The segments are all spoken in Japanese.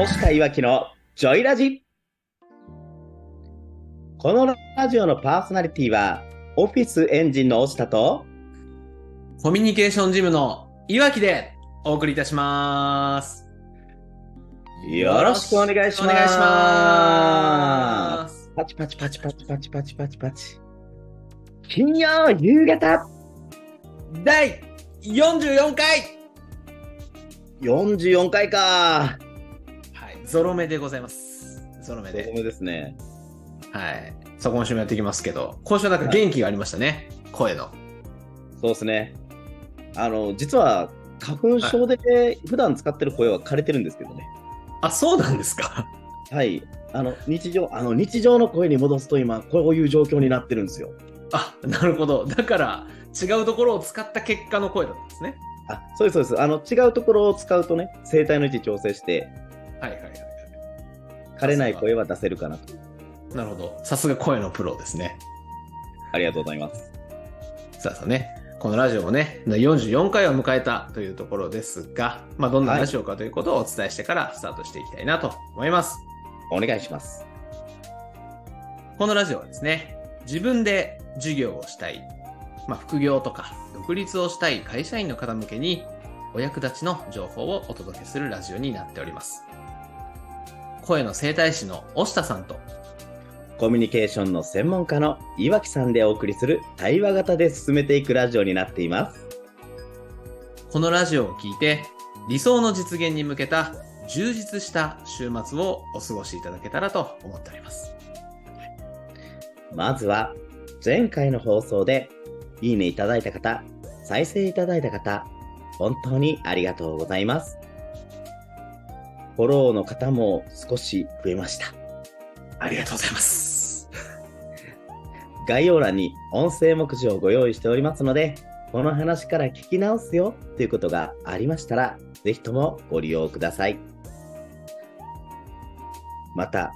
大下いわきのジョイラジ。このラジオのパーソナリティは、オフィスエンジンの大下と、コミュニケーションジムのいわきでお送りいたします。よろしくお願いします。お願いします。パチパチパチパチパチパチパチパチ。金曜夕方第44回44回か。はい、ゾロ目でございます。ゾロ目で。そうですね。はい。そこ今週もやっていきますけど、今週はなんか元気がありましたね。声の。そうですね。あの、実は、花粉症で普段使ってる声は枯れてるんですけどね。あ、そうなんですか？はい。あの、日常、あの、日常の声に戻すと今、こういう状況になってるんですよ。あ、なるほど。だから、違うところを使った結果の声だったんですね。あ、そうです、そうです。あの、違うところを使うとね、声帯の位置調整して、はいはいはい。枯れない声は出せるかなと。なるほど。さすが声のプロですね。ありがとうございます。さあさあね、このラジオもね、44回を迎えたというところですが、まあ、どんなラジオかということをお伝えしてからスタートしていきたいなと思います。お願いします。このラジオはですね、自分で授業をしたい、まあ、副業とか独立をしたい会社員の方向けに、お役立ちの情報をお届けするラジオになっております。声の整体師の押下さんと、コミュニケーションの専門家の岩木さんでお送りする対話型で進めていくラジオになっています。このラジオを聞いて、理想の実現に向けた充実した週末をお過ごしいただけたらと思っております。まずは、前回の放送で、いいねいただいた方、再生いただいた方、本当にありがとうございます。フォローの方も少し増えました。ありがとうございます。概要欄に音声目次をご用意しておりますので、この話から聞き直すよということがありましたら、ぜひともご利用ください。また、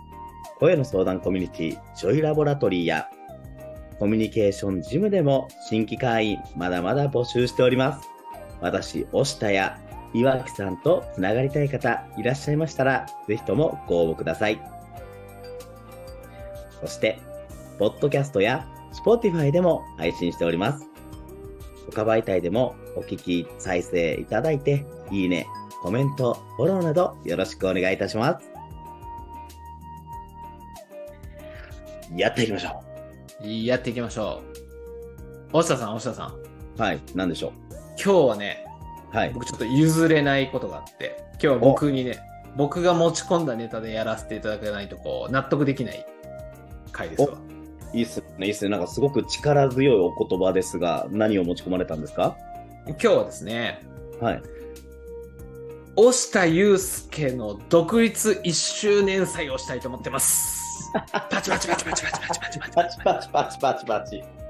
声の相談コミュニティ、ジョイラボラトリーや、コミュニケーションジムでも新規会員まだまだ募集しております。私、押下や岩木さんとつながりたい方いらっしゃいましたら、ぜひともご応募ください。そして、ポッドキャストや Spotify でも配信しております。他媒体でもお聞き、再生いただいて、いいね、コメント、フォローなどよろしくお願いいたします。やっていきましょやっていきましょう。押下さん、押下さん。う。はい、なんでしょ今日はね、う。はい。僕ちょっと譲れないことがあって、今日は僕にね、僕が持ち込んだネタでやらせていただかないと、こう、納得できない回ですわ。いいっすね、いいっすね。なんかすごく力強いお言葉ですが、何を持ち込まれたんですか？今日はですね、はい。押下祐介の独立1周年祭をしたいと思ってます。パチパチパチパチパチパチパチパチパチパチパチパチパチ。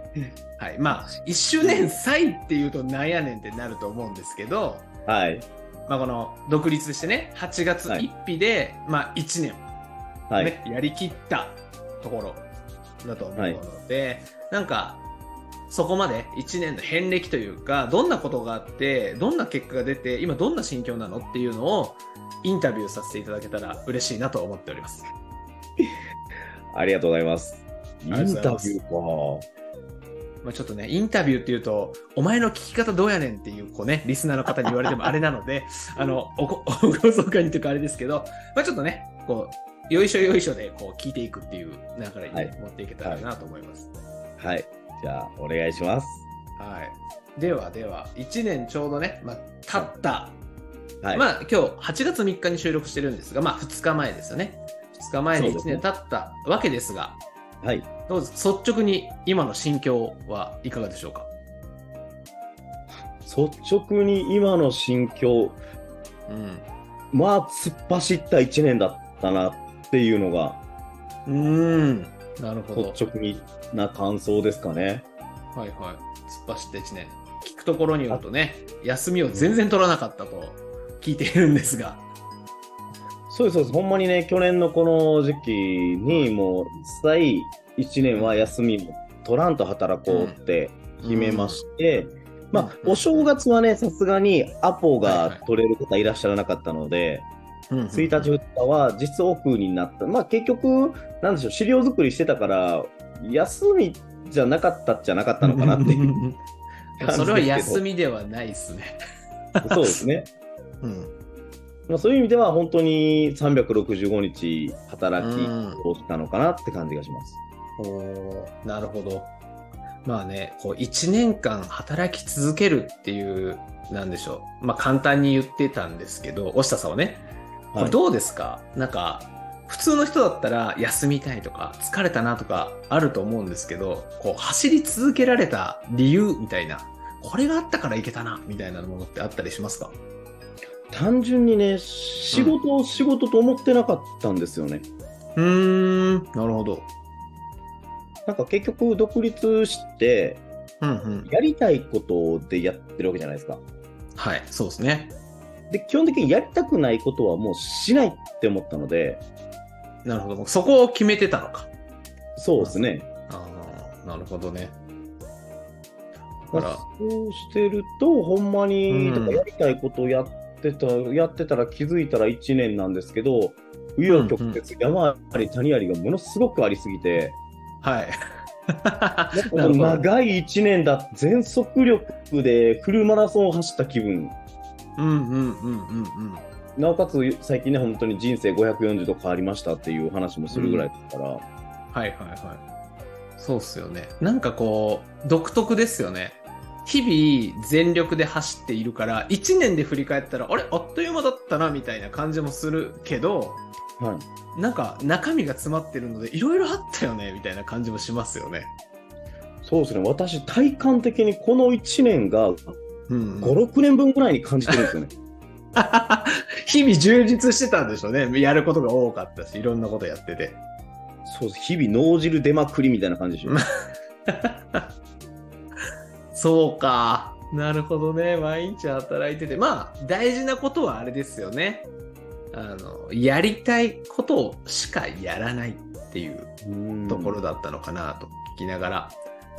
はい。まあ、1周年祭っていうとなんやねんってなると思うんですけど、はい。まあ、この独立してね、8月はい1日で、まあ、1年、はい。ねやりきったところだと思うので、なんか、そこまで1年の遍歴というか、どんなことがあって、どんな結果が出て、今どんな心境なのっていうのをインタビューさせていただけたら嬉しいなと思っております。ありがとうございます。インタビューか。まあ、ちょっとね、インタビューっていうと、お前の聞き方どうやねんっていう、こうね、リスナーの方に言われてもあれなので、あの、おこ、おごそかにというかあれですけど、まあちょっとね、こう、よいしょよいしょで、こう、聞いていくっていう流れにね、はい持っていけたらなと思います。はい。じゃあ、お願いします。はい。ではでは、1年ちょうどね、まあ、経った、はい。まあ、今日8月3日に収録してるんですが、まあ、2日前ですよね。2日前で1そうですね年経ったわけですが、はい。どうぞ率直に今の心境はいかがでしょうか？率直に今の心境、うん。まあ、突っ走った1年だったなっていうのが、うーん。なるほど。率直にな感想ですかね。はいはい。突っ走った1年。聞くところによるとね、休みを全然取らなかったと聞いているんですが。そうです、そうです。ほんまにね、去年のこの時期に、もう、一切1年は休みも取らんと働こうって決めまして、まあ、うんお正月はね、さすがにアポはいはいが取れる方いらっしゃらなかったので、うんうん1日2日は実オフになった。まあ結局、なんでしょう、資料作りしてたから、休みじゃなかったっちゃなかったのかなっていう。それは休みではないですね。そうですね。うん。まあ、そういう意味では本当に365日働きうんをしたのかなって感じがします。おーなるほど。まあね、こう1年間働き続けるっていう、なんでしょう。まあ簡単に言ってたんですけど、押下さんはね、こはいれどうですか、なんか、普通の人だったら休みたいとか疲れたなとかあると思うんですけど、こう走り続けられた理由みたいな、これがあったからいけたな、みたいなものってあったりしますか？単純にね、仕事を仕事と思ってなかったんですよね。うーん、なるほど。なんか結局独立して、うんうん。やりたいことでやってるわけじゃないですか。はい、そうですね。で、基本的にやりたくないことはもうしないって思ったので、なるほど。そこを決めてたのか。そうですね。ああ、なるほどね。まだかあそうしてると、ほんまに、うんやりたいことをやってた、やってたら気づいたら1年なんですけど、紆余曲折、山あり谷ありがものすごくありすぎて、ら、はい。長い1年だ、全速力でフルマラソンを走った気分。うんうんうんうんうん。なおかつ最近ね、本当に人生540度変わりましたっていう話もするぐらいですから、はいはいはい。そうっすよね。なんかこう、独特ですよね。日々全力で走っているから、1年で振り返ったら、あれ？あっという間だったなみたいな感じもするけど、はい。なんか中身が詰まってるので、いろいろあったよねみたいな感じもしますよね。そうですね、私、体感的にこの1年が5、うん、6年分ぐらいに感じてるんですよね。日々充実してたんでしょうね。やることが多かったし、いろんなことやってて。そうです、日々脳汁出まくりみたいな感じでしょ。そうか。なるほどね。毎日働いてて。まあ、大事なことはあれですよね。あの、やりたいことしかやらないっていううんところだったのかなと聞きながら。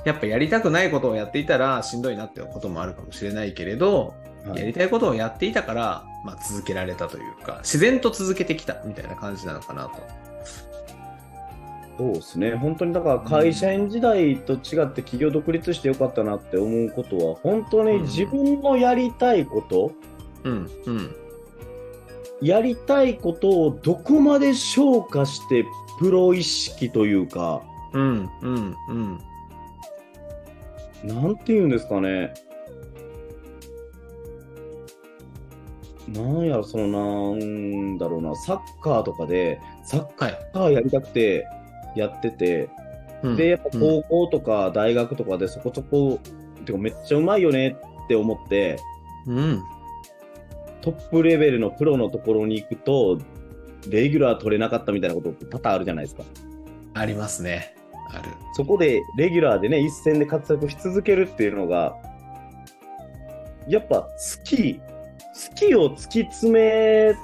やっぱやりたくないことをやっていたらしんどいなってこともあるかもしれないけれど、はいやりたいことをやっていたから、まあ続けられたというか、自然と続けてきたみたいな感じなのかなと。そうですね、本当にだから会社員時代と違って企業独立してよかったなって思うことは、本当に自分のやりたいこと、うん、うん。やりたいことをどこまで消化して、プロ意識というか、うん、うん、うん。なんていうんですかね。なんやろ、その、なんだろうな、サッカーとかで、サッはい。カーやりたくてやってて、うんで、やっぱうん高校とか大学とかでそこそこ、てかめっちゃうまいよねって思って、うん。トップレベルのプロのところに行くと、レギュラー取れなかったみたいなこと多々あるじゃないですか。ありますね。ある。そこでレギュラーでね、一戦で活躍し続けるっていうのが、やっぱ好き、好きを突き詰め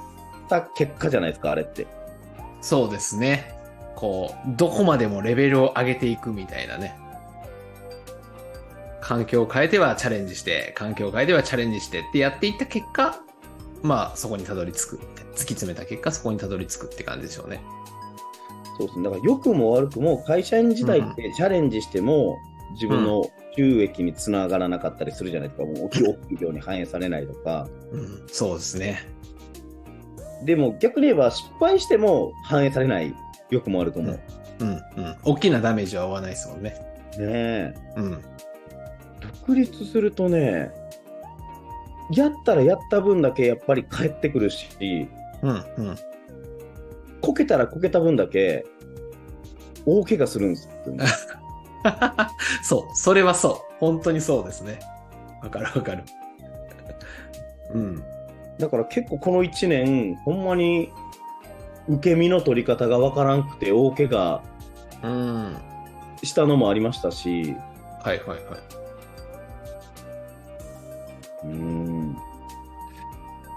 た結果じゃないですか、あれって。そうですね。こう、どこまでもレベルを上げていくみたいなね。環境を変えてはチャレンジして、環境を変えてはチャレンジしてってやっていった結果、まあそこにたどり着く。突き詰めた結果、そこにたどり着くって感じでしょうね。そうですね。だから良くも悪くも会社員時代ってチャレンジしても自分の収益につながらなかったりするじゃないですか。もう大きい企業に反映されないとか。うん、そうですね。でも逆に言えば失敗しても反映されない良くも悪くも。ねうん、うん。大きなダメージは負わないですもんね。え。うん。独立するとね、やったらやった分だけやっぱり返ってくるし、うん、うん。こけたらこけた分だけ大怪我するんですよね。そう、それはそう。本当にそうですね。わかるわかる。うん。だから結構この1年、ほんまに受け身の取り方がわからんくて大怪我うん。したのもありましたし、はいはいはい。うーん。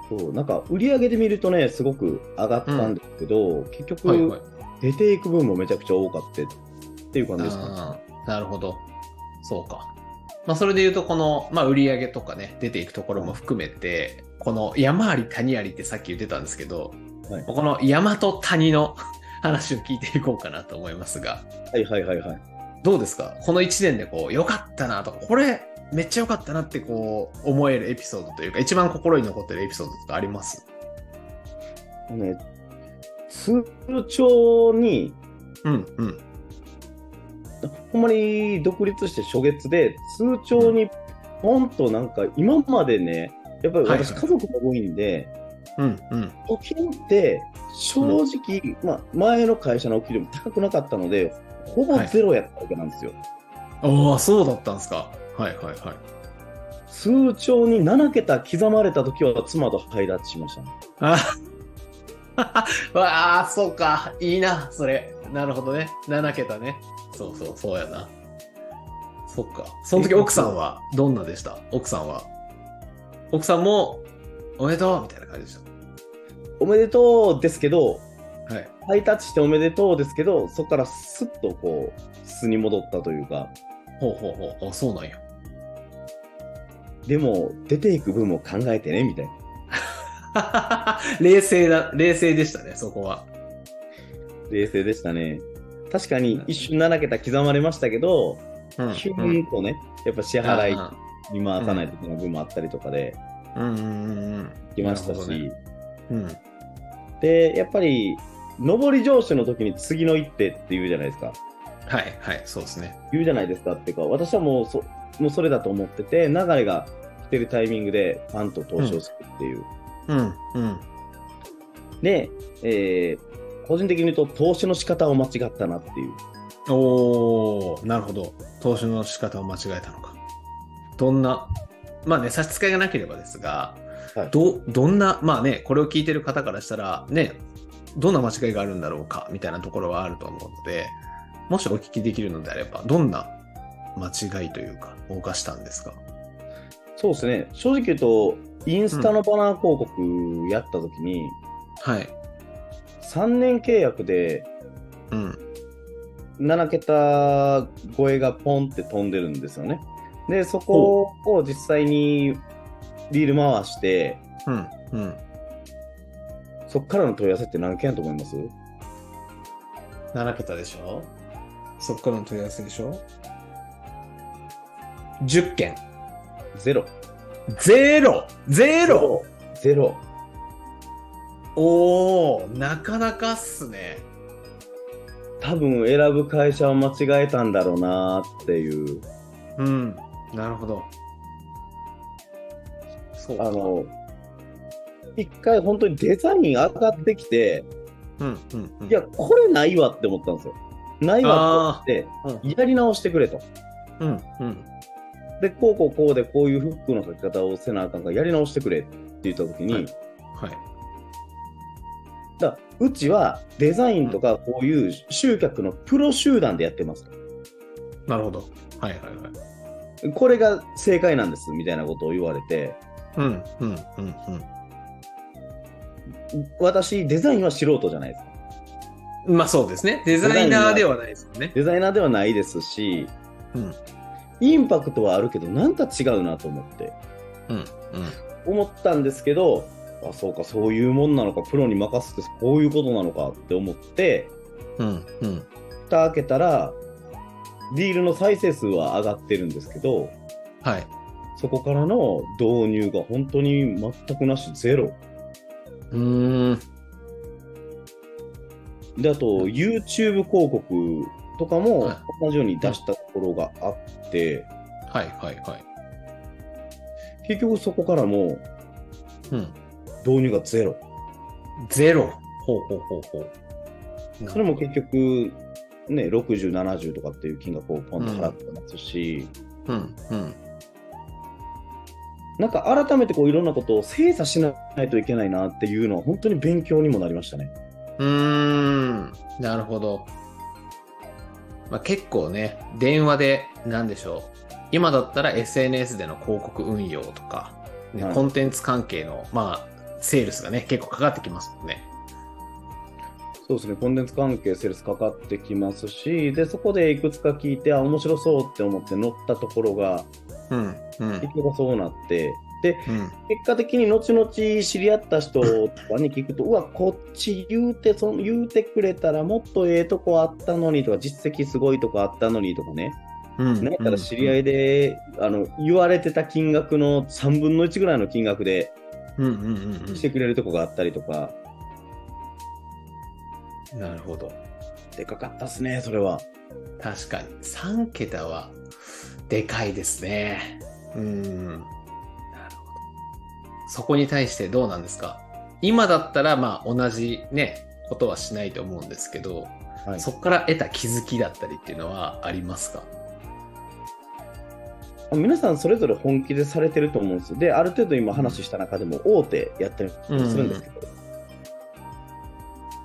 そう、なんか売り上げで見るとね、すごく上がったんですけど、結局、はいはい。出ていく分もめちゃくちゃ多かったっていう感じですかね。なるほど。そうか。まあ、それで言うと、この、まあ、売り上げとかね、出ていくところも含めて、この山あり谷ありってさっき言ってたんですけど、はい。この山と谷の話を聞いていこうかなと思いますが、はいはいはいはい。どうですか？この1年でこう、良かったなとか、これめっちゃ良かったなってこう、思えるエピソードというか、一番心に残ってるエピソードとかあります？ね、通帳に、うんうん。ほんまに独立して初月で、通帳にポンとなんか、今までね、やっぱり私、はい。家族が多いんで、うんうん。お給って正直、まあ、前の会社のお給料も高くなかったので、ほぼゼロやったわけなんですよ。ああ、そうだったんですか。はいはいはい。通帳に7桁刻まれた時は妻と配達しましたね。あ わあ、そうか。いいな、それ。なるほどね。7桁ね。そうそう、そうやな。そっか。その時奥さんはどんなでした？奥さんは。奥さんも、おめでとうみたいな感じでしおめでとうですけど、た。はい。ハイタッチしておめでとうですけど、そこからスッとこう、素に戻ったというか、ほうほうほう。あ、そうなんや。でも、出ていく分も考えてね、みたいな。冷静だ、冷静でしたね、そこは。冷静でしたね。確かに一瞬7桁刻まれましたけど、うんヒューンとね、やっぱ支払いうんに回さないといけない分もあったりとかで、うんうん。来ましたし、ねうん。で、やっぱり、上り上司の時に次の一手って言うじゃないですか。はいはい、そうですね。言うじゃないですかっていうか、私はもうそもうそれだと思ってて、流れが来てるタイミングでパンと投資をするっていう。うんうん。で、えー個人的に言うと投資の仕方を間違ったなっていう。おー、なるほど。投資の仕方を間違えたのか。どんな、まあね、差し支えがなければですが、はいど、どんな、まあね、これを聞いてる方からしたら、ね、どんな間違いがあるんだろうか、みたいなところはあると思うので、もしお聞きできるのであれば、どんな間違いというか、を犯したんですか？そうですね。正直言うと、インスタのバナー広告やった時に、はい。3年契約でうん。7桁超えがポンって飛んでるんですよね。で、そこを実際にリール回して、うん。うん。そこからの問い合わせって何件やと思います？7桁でしょ？そっからの問い合わせでしょ ?10 件。ゼロ。ゼロゼロゼロ。おー、なかなかっすね。多分選ぶ会社を間違えたんだろうなっていう。うん。なるほど。そうか。あの、一回本当にデザイン上がってきて、うん、うん、うん。いや、これないわって思ったんですよ。ないわって思って、やり直してくれと。うん、うん。で、こうこうこうでこういうフックの書き方をせなあかんからやり直してくれって言ったときに、はいはい。だうちはデザインとかこういう集客のプロ集団でやってます。なるほど。はい、はい、はい。これが正解なんですみたいなことを言われて、うん、うん、うん、うん。私、デザインは素人じゃないですか。まあそうですね。デザイナーではないですよね。デザイナーではないですし、うん、インパクトはあるけど、なん。か違うなと思って、うん、うん。思ったん。ですけど、あ、そうか、そういうもん。なのか、プロに任せてこういうことなのかって思って、うん、うん。蓋開けたら、ディールの再生数は上がってるんですけど、はい。そこからの導入が本当に全くなし、ゼロ。うーん。で、あと、YouTube 広告とかもはい同じように出したところがあって、はい、はい、はい。結局そこからもうん。導入がゼロ。ゼロ。ほうほうほうほう。それも結局、ね、60、70とかっていう金額をポンと払ってますし、うん、うん。なんか改めてこういろんなことを精査しないといけないなっていうのは本当に勉強にもなりましたね。うーん、なるほど。まあ、結構ね、電話で、なんでしょう。今だったら SNS での広告運用とか、ねはいコンテンツ関係の、まあ、セールスがね、結構かかってきますもんね。そうですね、コンテンツ関係、セールスかかってきますし、で、そこでいくつか聞いて、あ、面白そうって思って乗ったところが、うん、うん結。局そうなって、うん。結果的に後々知り合った人とかに聞くと、うわ、こっち言うて、その言うてくれたらもっとええとこあったのにとか、実績すごいとこあったのにとかね。うん。なんやったら知り合いで、あの、言われてた金額の3分の1ぐらいの金額でうんうんうんうんしてくれるとこがあったりとか、なるほど。でかかったっすね、それは。確かに。3桁は、でかいですね。うん。なるほど。そこに対してどうなんですか？今だったら、まあ、同じね、ことはしないと思うんですけど、はいそこから得た気づきだったりっていうのはありますか？皆さんそれぞれ本気でされてると思うんですよ。で、ある程度今話した中でも大手やってるするんですけど、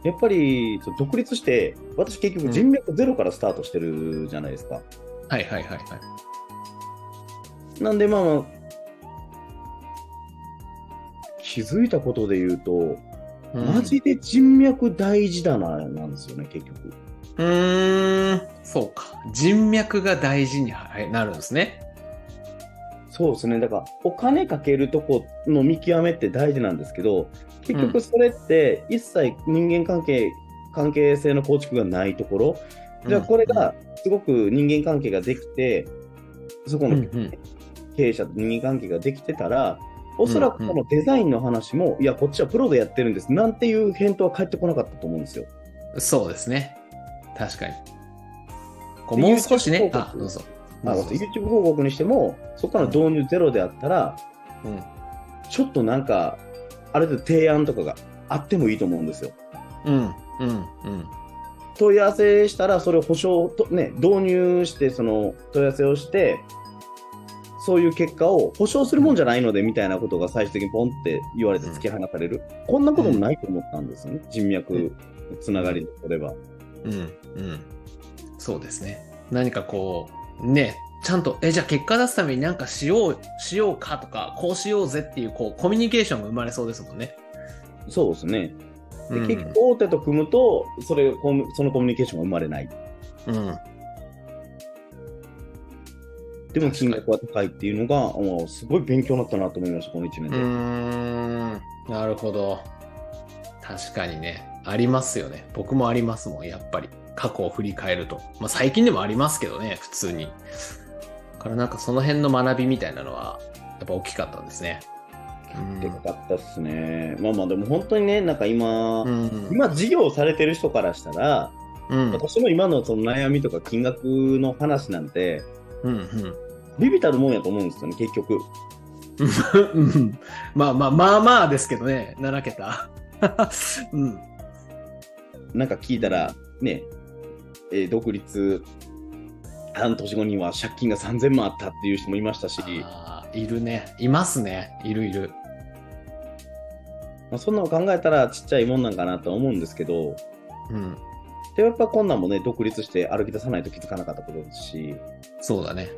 やっぱり独立して、私結局人脈ゼロからスタートしてるじゃないですか。はいはいはいはい。なんでまあまあ、気づいたことで言うと、マジで人脈大事だな、なんですよね、結局。うーん、そうか。人脈が大事になるんですね。そうですね。だから、お金かけるとこの見極めって大事なんですけど、結局それって一切人間関係、関係性の構築がないところ、じゃあこれがすごく人間関係ができて、そこの経営者と人間関係ができてたら、おそらくこのデザインの話も、いや、こっちはプロでやってるんです、なんていう返答は返ってこなかったと思うんですよ。そうですね。確かに。こうでもう少しね。あ、どうぞ。あどうぞ。YouTube 広告にしても、そこからの導入ゼロであったら、うん。ちょっとなんか、ある程度提案とかがあってもいいと思うんですよ。うん、うん、うん。問い合わせしたら、それを保証と、ね、導入して、その問い合わせをして、そういう結果を保証するもんじゃないのでみたいなことが最終的にポンって言われて突き放される、こんなこともないと思ったんですよね、人脈つながりでそれば。うん、うん。そうですね。何かこう、ね、ちゃんと、え、じゃあ結果出すためになんかしよう、しようかとか、こうしようぜっていう、こう、コミュニケーションが生まれそうですもんね。そうですね。でうん結局、大手と組むとそれそのコミュニケーションが生まれない。うん。でも金額は高いっていうのが、もうすごい勉強になったなと思いました、この1年で。うーん。なるほど。確かにね。ありますよね。僕もありますもん、やっぱり。過去を振り返ると。まあ最近でもありますけどね、普通に。だからなんかその辺の学びみたいなのは、やっぱ大きかったんですね。でかかったっすね。まあまあ、でも本当にね、なんか今、うん。今事業をされてる人からしたら、うん。私の今のその悩みとか金額の話なんて、うん。うん。ビビたるもんやと思うんですよね、結局。うん まあまあまあまあですけどね、7桁。うん。なんか聞いたら、ね、えー独立半年後には借金が3000万あったっていう人もいましたし、いるね。いますね。いるいる。まあ、そんなの考えたらちっちゃいもんなんかなとは思うんですけど、うん。でもやっぱこんなんもね、独立して歩き出さないと気づかなかったことですし、そうだね。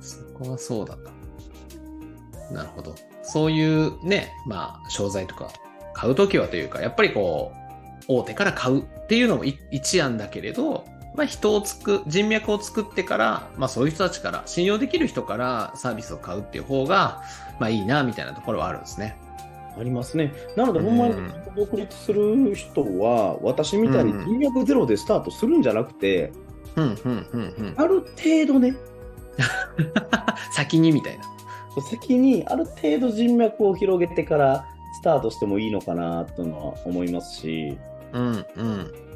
そこはそうだな。なるほど。そういうね、まあ、商材とか買うときはというか、やっぱりこう、大手から買うっていうのもい一案だけれど、まあ人をつく、人脈を作ってから、まあそういう人たちから、信用できる人からサービスを買うっていう方が、まあいいな、みたいなところはあるんですね。ありますね。なので、ほんまにうん独立する人は、私みたいにうん人脈ゼロでスタートするんじゃなくて、うん、うん、うん、うん。ある程度ね、先にみたいな。先にある程度人脈を広げてからスタートしてもいいのかなというのは思いますし、うん、うん。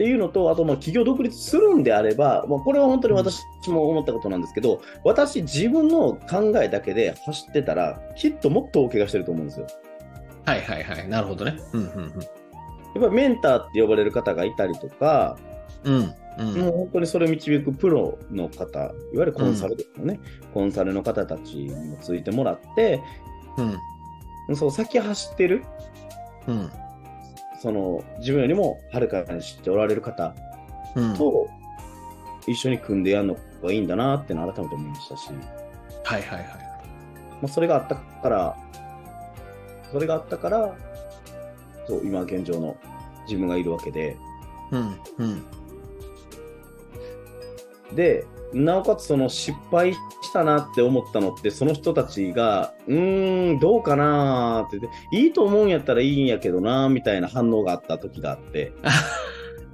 っていうのと、あとまあ企業独立するんであれば、まあ、これは本当に私も思ったことなんですけど、私、自分の考えだけで走ってたら、きっともっと大怪我してると思うんですよ。はいはいはい。なるほどね。うん、うん、やっぱりメンターって呼ばれる方がいたりとか、うん。うん、うん。もう本当にそれを導くプロの方、いわゆるコンサルですよね、コンサルの方たちにもついてもらって、うん、そう先走ってる、うん。その自分よりもはるかに知っておられる方うん。と一緒に組んでやるのがいいんだなってのを改めて思いましたし、はいはいはい。まあ、それがあったから、それがあったから、そう今現状の自分がいるわけで、うん、うん。で、なおかつその失敗したなって思ったのって、その人たちが、うーん、どうかなーって言って、いいと思うんやったらいいんやけどなーみたいな反応があった時があって、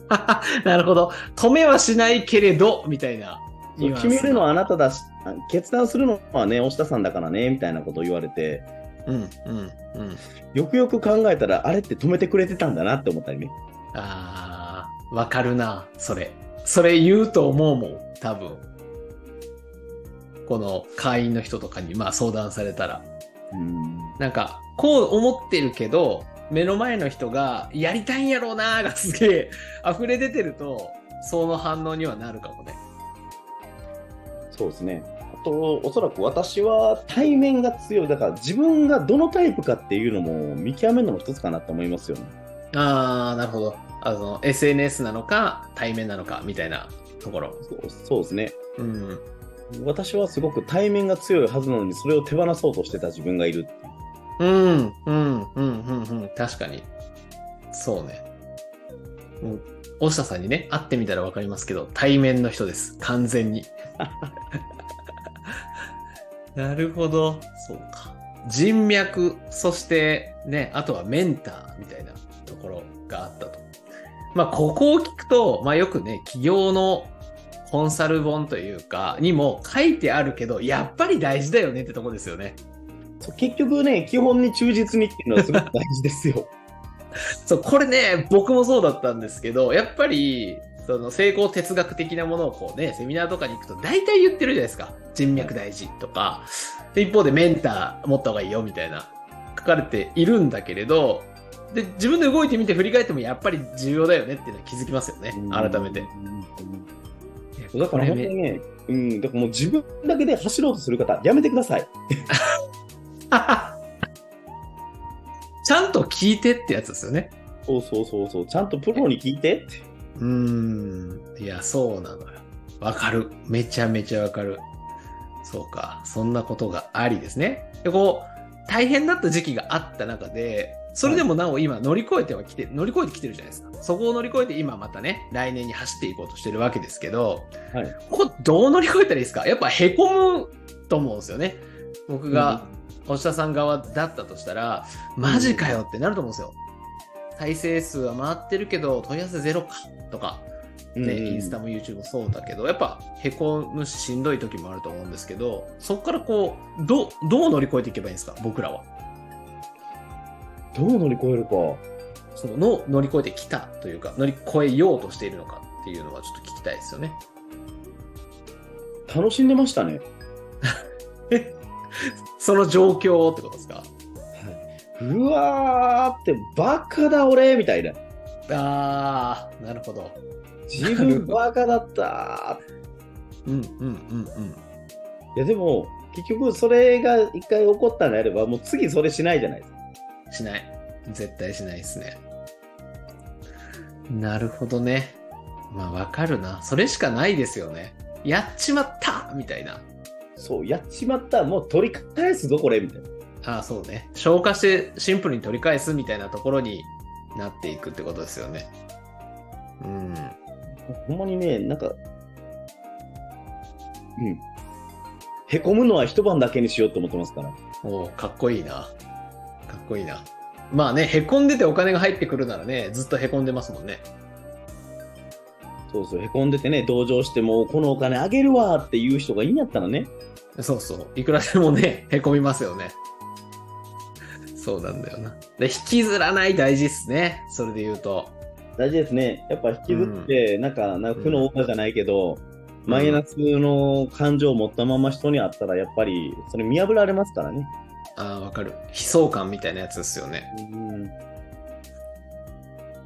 なるほど。止めはしないけれど、みたいな。決めるのはあなただし、決断するのはね、押田さんだからね、みたいなことを言われて、うん、うん、うん。よくよく考えたら、あれって止めてくれてたんだなって思ったりね。あー、わかるな、それ。それ言うと思うもん、多分。この会員の人とかに、まあ相談されたら。うんなんか、こう思ってるけど、目の前の人が、やりたいんやろうなーがすげえ溢れ出てると、その反応にはなるかもね。そうですね。あと、おそらく私は対面が強い。だから自分がどのタイプかっていうのも見極めるのも一つかなと思いますよね。あー、なるほど。あの、SNS なのか、対面なのか、みたいなところ。そうですね。うん。私はすごく対面が強いはずなのに、それを手放そうとしてた自分がいる。うん、うん、うん、うん、うん。確かに。そうね。もう、大下さんにね、会ってみたらわかりますけど、対面の人です。完全に。なるほど。そうか。人脈、そしてね、あとはメンターみたいなところがあったと。まあ、ここを聞くと、まあよくね、企業のコンサル本というか、にも書いてあるけど、やっぱり大事だよねってとこですよね。結局ね、基本に忠実にっていうのはすごく 大事ですよ。そう、これね、僕もそうだったんですけど、やっぱり、その成功哲学的なものをこうね、セミナーとかに行くと大体言ってるじゃないですか。人脈大事とか。で、一方でメンター持った方がいいよみたいな書かれているんだけれど、で、自分で動いてみて振り返ってもやっぱり重要だよねっていうのは気づきますよね。改めて。うん。だから本当にね、うん、だからもう自分だけで走ろうとする方、やめてください。ちゃんと聞いてってやつですよね。そうそうそうそう、ちゃんとプロに聞いてって。うーん。いや、そうなのよ。わかる。めちゃめちゃわかる。そうか。そんなことがありですね。で、こう、大変だった時期があった中で、それでもなお今乗り越えてはきて、乗り越えてきてるじゃないですか。そこを乗り越えて今またね、来年に走っていこうとしてるわけですけど、はい。ここどう乗り越えたらいいですか？やっぱ凹むと思うんですよね。僕が、押田さん側だったとしたら、マジかよってなると思うんですよ。再生数は回ってるけど、問い合わせゼロか、とか。ね、うんインスタも YouTube もそうだけど、やっぱへこむししんどい時もあると思うんですけど、そこからこう、どう、どう乗り越えていけばいいんですか？僕らは。どう乗り越えるか。そのの乗り越えてきたというか、乗り越えようとしているのかっていうのはちょっと聞きたいですよね。楽しんでましたね。その状況をってことですか？うわーって、バカだ俺みたいな。あー、なるほど。自分バカだったうんうんうんうん。いやでも、結局それが一回起こったのであれば、もう次それしないじゃないですか。しない。絶対しないですね。なるほどね。まあわかるな。それしかないですよね。やっちまったみたいな。そう、やっちまった、もう取り返すぞ、これ、みたいな。ああ、そうね。消化してシンプルに取り返すみたいなところになっていくってことですよね。うん。ほんまにね、なんか、うん。へこむのは一晩だけにしようと思ってますから。おおかっこいいな。かっこいいな。まあね、へこんでてお金が入ってくるならね、ずっとへこんでますもんね。そうそう、へこんでてね、同情しても、このお金あげるわっていう人がいいんやったらね。そうそう。いくらでもね、へこみますよね。そうなんだよな。で、引きずらない大事っすね。それで言うと。大事ですね。やっぱ引きずって、なんか、なんか負のオーじゃないけど、マイナスの感情を持ったまま人に会ったら、やっぱり、それ見破られますからね。ああ、わかる。悲壮感みたいなやつですよね。うん。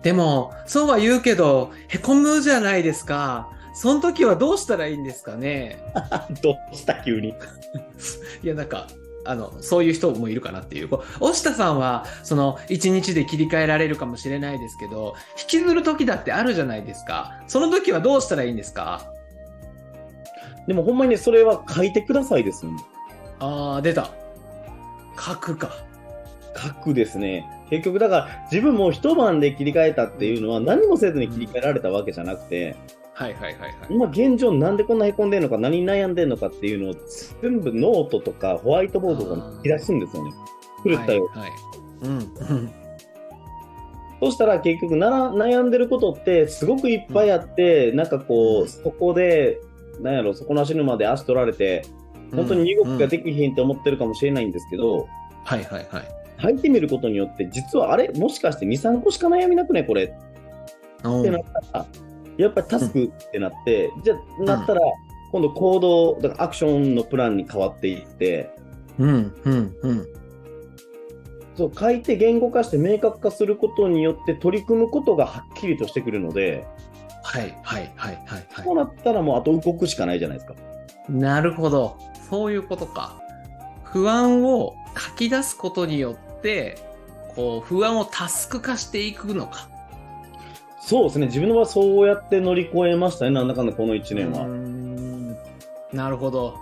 でも、そうは言うけど、へこむじゃないですか。その時はどうしたらいいんですかね。どうした急に。いや、なんか、あの、そういう人もいるかなっていう。こう押田さんは、その、一日で切り替えられるかもしれないですけど、引きずる時だってあるじゃないですか。その時はどうしたらいいんですか？でもほんまにね、それは書いてくださいですよね。あー、出た。書くか。書くですね。結局だから自分も一晩で切り替えたっていうのは何もせずに切り替えられたわけじゃなくて、はいはいはいはい。今現状なんでこんなへこんでんのか何に悩んでんのかっていうのを全部ノートとかホワイトボードとかに書き出すんですよね。狂ったよはいはい。うん。うんそしたら結局なら悩んでることってすごくいっぱいあって、なんかこう、そこで、なんやろ、そこの足沼で足取られて、本当に身動きができひんって思ってるかもしれないんですけど、はいはいはい。入ってみることによって、実はあれもしかして2、3個しか悩みなくねこれっおてなったら、やっぱりタスクってなって、じゃあ、なったら、今度行動、だからアクションのプランに変わっていって、うんうんうん。そう書いて言語化して明確化することによって取り組むことがはっきりとしてくるので、はいはいはいはいはこうなったらもうあと動くしかないじゃないですか。い。なるほど。そういうことか。不安を書き出すことによって、こう、不安をタスク化していくのか。そうですね、自分の場合そうやって乗り越えましたね、なんだかんだこの1年は。なるほど。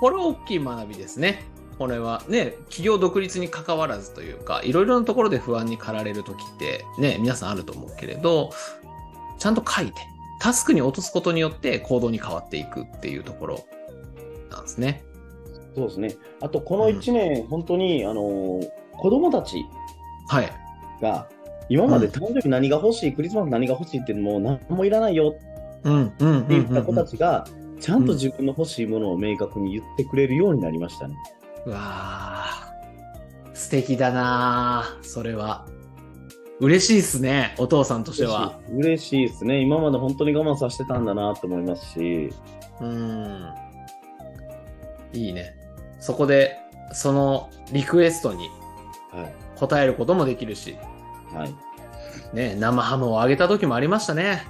これは大きい学びですね。これはね、企業独立に関わらずというか、いろいろなところで不安に駆られるときってね、皆さんあると思うけれど、ちゃんと書いて、タスクに落とすことによって行動に変わっていくっていうところなんですね。そうですね。あと、この1年、本当に、あのー子供たちはい。が、今まで誕生日何が欲しい、クリスマス何が欲しいっていう何もいらないようん、うん、って言った子たちが、ちゃんと自分の欲しいものを明確に言ってくれるようになりましたね。うわあ、素敵だなあそれは。嬉しいですね、お父さんとしては。嬉しいですね。今まで本当に我慢させてたんだなと思いますし、うん。いいね。そこで、そのリクエストにはい。応えることもできるし、はい。ね、生ハムをあげた時もありましたね。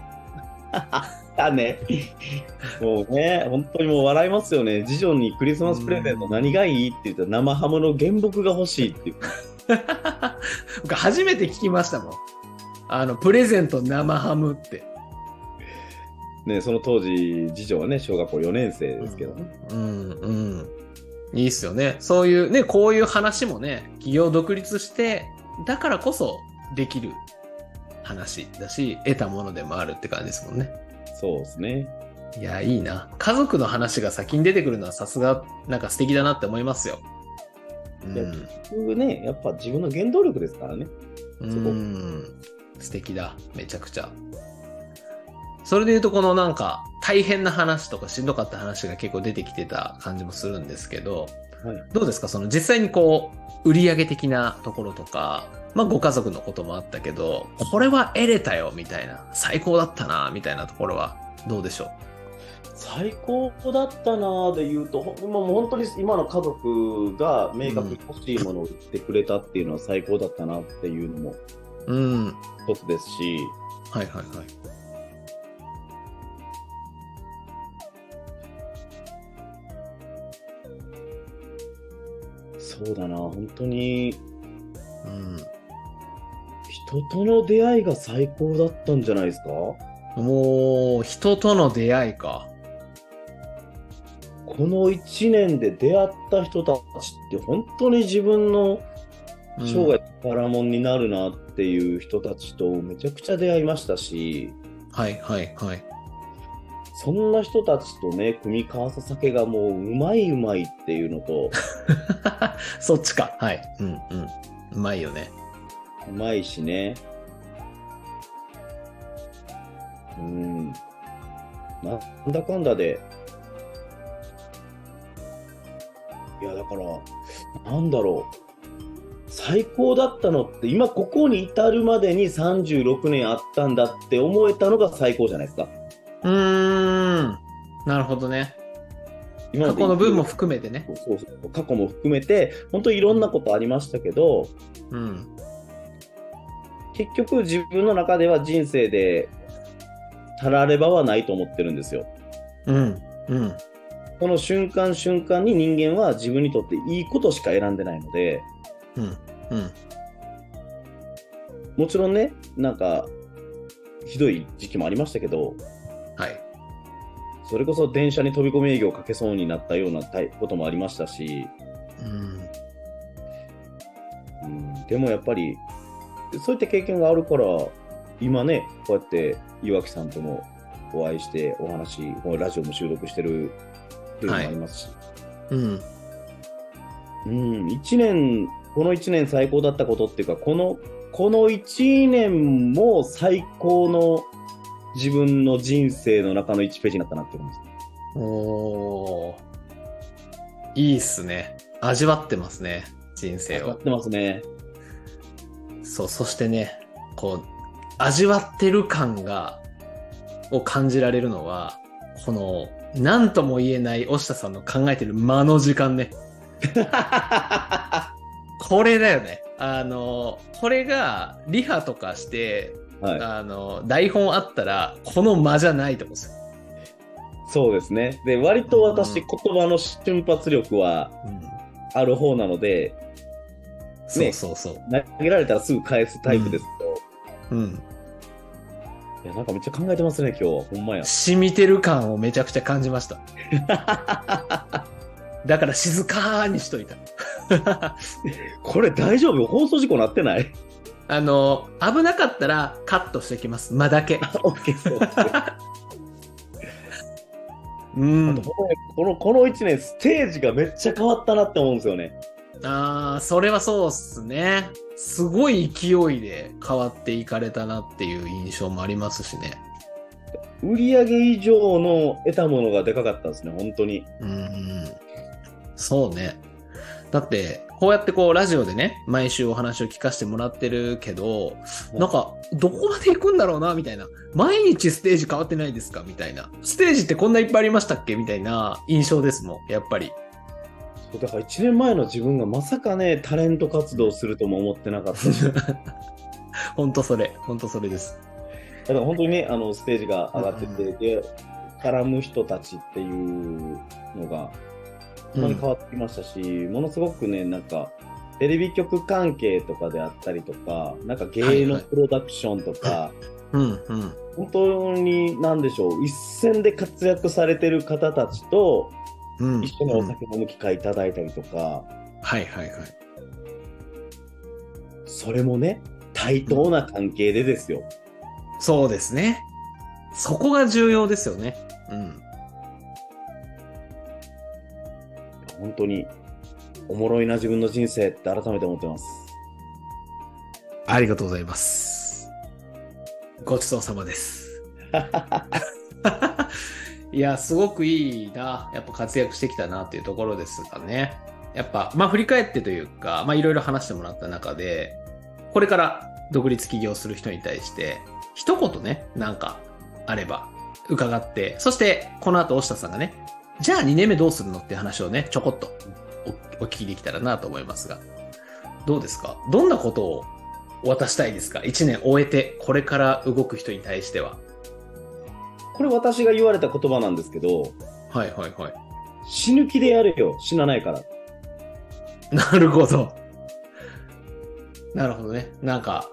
だね。もうね、本当にもう笑いますよね。次女にクリスマスプレゼント何がいいって言ったら生ハムの原木が欲しいっていう。僕初めて聞きましたもん。あの、プレゼント生ハムって。ね、その当時、次女はね、小学校4年生ですけどね。うん、うん。いいっすよね。そういうね、こういう話もね、企業独立して、だからこそできる話だし、得たものでもあるって感じですもんね。そうですね。いや、いいな。家族の話が先に出てくるのはさすが、なんか素敵だなって思いますよ。う。結局ね、やっぱ自分の原動力ですからね。うん。素敵だ。めちゃくちゃ。それで言うと、このなんか、大変な話とかしんどかった話が結構出てきてた感じもするんですけど、はい。どうですか？その実際にこう、売上的なところとか、まあご家族のこともあったけど、これは得れたよ、みたいな、最高だったな、みたいなところはどうでしょう？最高だったなぁで言うと、もう本当に今の家族が明確に欲しいものを言ってくれたっていうのは最高だったなっていうのもうん。一つですし、はいはいはい。そうだな、本当にうん。人との出会いが最高だったんじゃないですか？もう、人との出会いか。この1年で出会った人たちって本当に自分のうん生涯宝物になるなっていう人たちとめちゃくちゃ出会いましたし、はいはいはい。そんな人たちとね、組み交わす酒がもううまいうまいっていうのと、そっちか。はい。うんうん。うまいよね。うまいしね。うん。なんだかんだで。いや、だから、なんだろう。最高だったのって、今ここに至るまでに36年あったんだって思えたのが最高じゃないですか。うーん。なるほどね。今過去の分も含めてね。そうそう過去も含めて、本当にいろんなことありましたけど、うん。結局自分の中では人生でたらればはないと思ってるんですよ。うん。うん。この瞬間瞬間に人間は自分にとっていいことしか選んでないので、うん。うん。もちろんね、なんか、ひどい時期もありましたけど、はい。それこそ電車に飛び込み営業をかけそうになったようなたいこともありましたし、うん。うん、でもやっぱり、そういった経験があるから、今ね、こうやって岩木さんともお会いしてお話、このラジオも収録してるっていうのもありますし、うん。うん、1年、この1年最高だったことっていうか、この、この1年も最高の自分の人生の中の1ページになったなって思います。おー。いいっすね。味わってますね。人生を。やってますね。そう、そしてね、こう、味わってる感が、を感じられるのは、この、なんとも言えない押田さんの考えてる間の時間ね。これだよね。あの、これがリハとかして、はい。あの、台本あったら、この間じゃないと思うんですよ。そうですね。で、割と私、うん言葉の瞬発力はある方なので、そうそうそう。投げられたらすぐ返すタイプですけど、うん。いや、なんかめっちゃ考えてますね、今日。ほんまや。染みてる感をめちゃくちゃ感じました。だから静かにしといた。これ大丈夫？放送事故なってない？あの、危なかったらカットしてきます。間だけ。オッケーそう。うん。この、この1年、ステージがめっちゃ変わったなって思うんですよね。ああ、それはそうっすね。すごい勢いで変わっていかれたなっていう印象もありますしね。売り上げ以上の得たものがでかかったですね、本当に。うん。そうね。だって、こうやってこう、ラジオでね、毎週お話を聞かせてもらってるけど、なんか、どこまで行くんだろうな、みたいな。毎日ステージ変わってないですかみたいな。ステージってこんないっぱいありましたっけみたいな印象ですもん、やっぱり。だから1年前の自分がまさかね、タレント活動するとも思ってなかったし、だかほんとそれ、ほんとそれです。ら本当にね、あのステージが上がってて、うんで、絡む人たちっていうのが、ほんまに変わってきましたし、ものすごくね、なんか、テレビ局関係とかであったりとか、なんか芸能プロダクションとか、うん、うん。本当に何でしょう、一線で活躍されてる方たちと、うん。一緒におうん酒飲む機会いただいたりとか、はいはいはい。それもね、対等な関係でですよ。そうですね。そこが重要ですよね。うん。本当に、おもろいな自分の人生って改めて思ってます。ありがとうございます。ごちそうさまです。いや、すごくいいな。やっぱ活躍してきたなっていうところですがね。やっぱ、まあ振り返ってというか、まあいろいろ話してもらった中で、これから独立起業する人に対して、一言ね、なんかあれば伺って、そしてこの後、押下さんがね、じゃあ2年目どうするのって話をね、ちょこっとおお聞きできたらなと思いますが、どうですか？どんなことを渡したいですか ?1 年終えて、これから動く人に対しては。これ私が言われた言葉なんですけど、はいはいはい。死ぬ気でやれよ、死なないから。なるほど。なるほどね。なんか、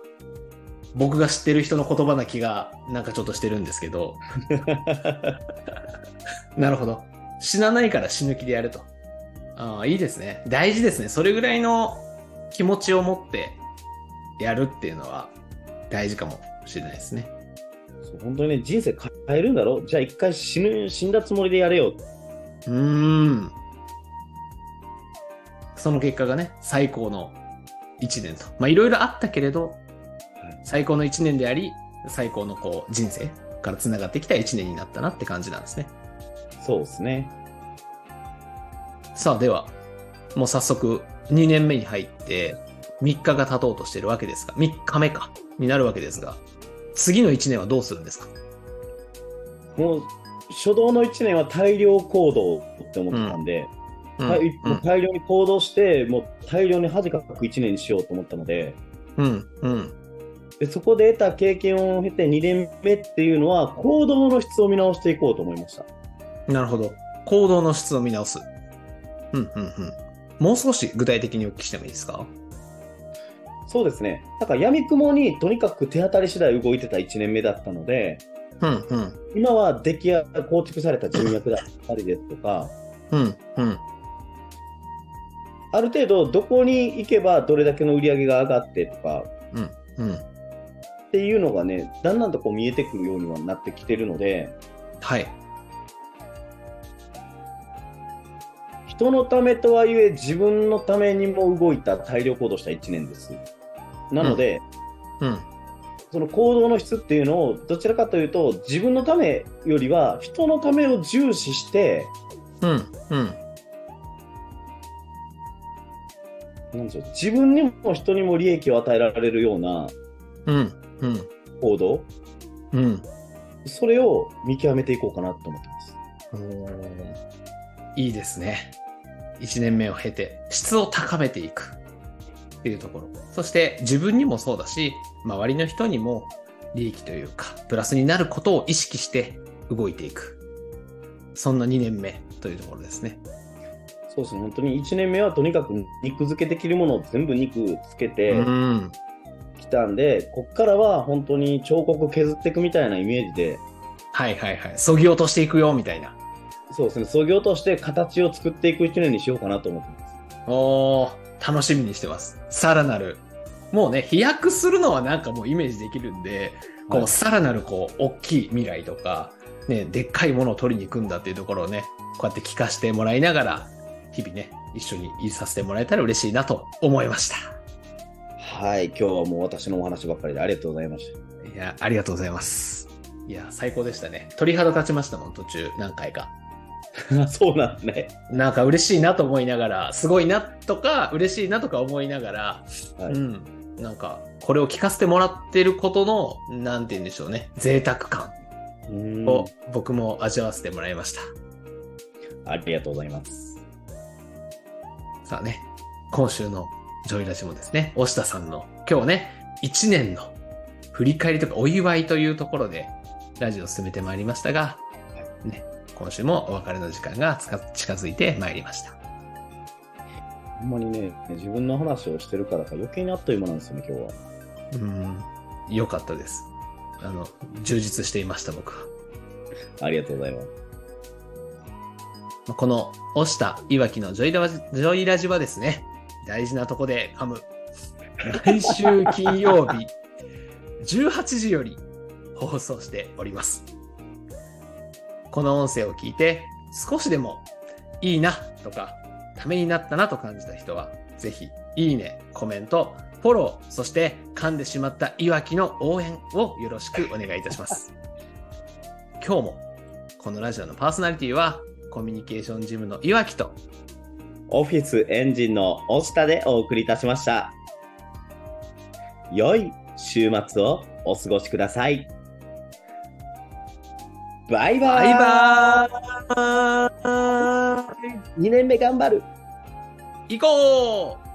僕が知ってる人の言葉な気が、なんかちょっとしてるんですけど。なるほど。死なないから死ぬ気でやると。ああ、いいですね。大事ですね。それぐらいの気持ちを持ってやるっていうのは大事かもしれないですね。そう本当にね、人生変えるんだろ？じゃあ一回死ぬ、死んだつもりでやれよ。うーん。その結果がね、最高の1年と。まあいろいろあったけれど、最高の1年であり、最高のこう人生から繋がってきた1年になったなって感じなんですね。そうですね。さあでは、もう早速2年目に入って3日が経とうとしてるわけですが、3日目か、になるわけですが、次の1年はどうするんですか？もう、初動の1年は大量行動って思ってたんで、うんう大量に行動して、もう大量に恥かく1年にしようと思ったので、うん、うん。でそこで得た経験を経て2年目っていうのは、行動の質を見直していこうと思いました。なるほど。行動の質を見直す。うん、うん、うん。もう少し具体的にお聞きしてもいいですか？そうですね。だから、闇雲にとにかく手当たり次第動いてた1年目だったので、うん、うん。今は出来上が構築された人脈だったりですとか、うん、うん。ある程度どこに行けばどれだけの売り上げが上がってとか、うん、うん。っていうのがね、だんだんとこう見えてくるようにはなってきてるので、はい。人のためとはいえ自分のためにも動いた大量行動した1年です。なので、うん。その行動の質っていうのをどちらかというと自分のためよりは人のためを重視してうん。うん。なんでしょう自分にも人にも利益を与えられるようなうん。うん。行動うん。それを見極めていこうかなと思ってます。いいですね。1年目を経て質を高めていくっていうところ。そして自分にもそうだし、周りの人にも利益というか、プラスになることを意識して動いていく。そんな2年目というところですね。そうですね、本当に1年目はとにかく肉付けできるものを全部肉つけてうん。きたんで、こっからは本当に彫刻削っていくみたいなイメージで、はいはいはい。そぎ落としていくよ、みたいな。そうですね、創業として形を作っていく1年にしようかなと思ってます。おー、楽しみにしてます。さらなる。もうね、飛躍するのはなんかもうイメージできるんで、こう、はいさらなるこう、大きい未来とか、ね、でっかいものを取りに行くんだっていうところをね、こうやって聞かせてもらいながら、日々ね、一緒にいさせてもらえたら嬉しいなと思いました。はい、今日はもう私のお話ばっかりでありがとうございました。いや、ありがとうございます。いや、最高でしたね。鳥肌立ちましたもん、途中、何回か。そうなんね。なんか嬉しいなと思いながら、すごいなとか、嬉しいなとか思いながら、はいうん。なんか、これを聞かせてもらってることの、なんて言うんでしょうね、贅沢感を僕も味わわせてもらいました。ありがとうございます。さあね、今週のジョイラジもですね、押田さんの今日ね、1年の振り返りとかお祝いというところで、ラジオを進めてまいりましたが、ね、今週もお別れの時間が近づいてまいりました。ほんまにね、自分の話をしてるからか余計にあっという間なんですよね、今日は。うん、良かったです。あの、充実していました、僕は。ありがとうございます。まあこの、押したいわきのジョイラジジョイラジはですね、大事なとこで噛む。来週金曜日、18時より放送しております。この音声を聞いて、少しでもいいなとか、ためになったなと感じた人は、ぜひ、いいね、コメント、フォロー、そして噛んでしまったいわきの応援をよろしくお願いいたします。今日も、このラジオのパーソナリティは、コミュニケーションジムのいわきと、オフィスエンジンの押下でお送りいたしました。良い週末をお過ごしください。バイバイ。バイバーイ。2年目頑張る。行こう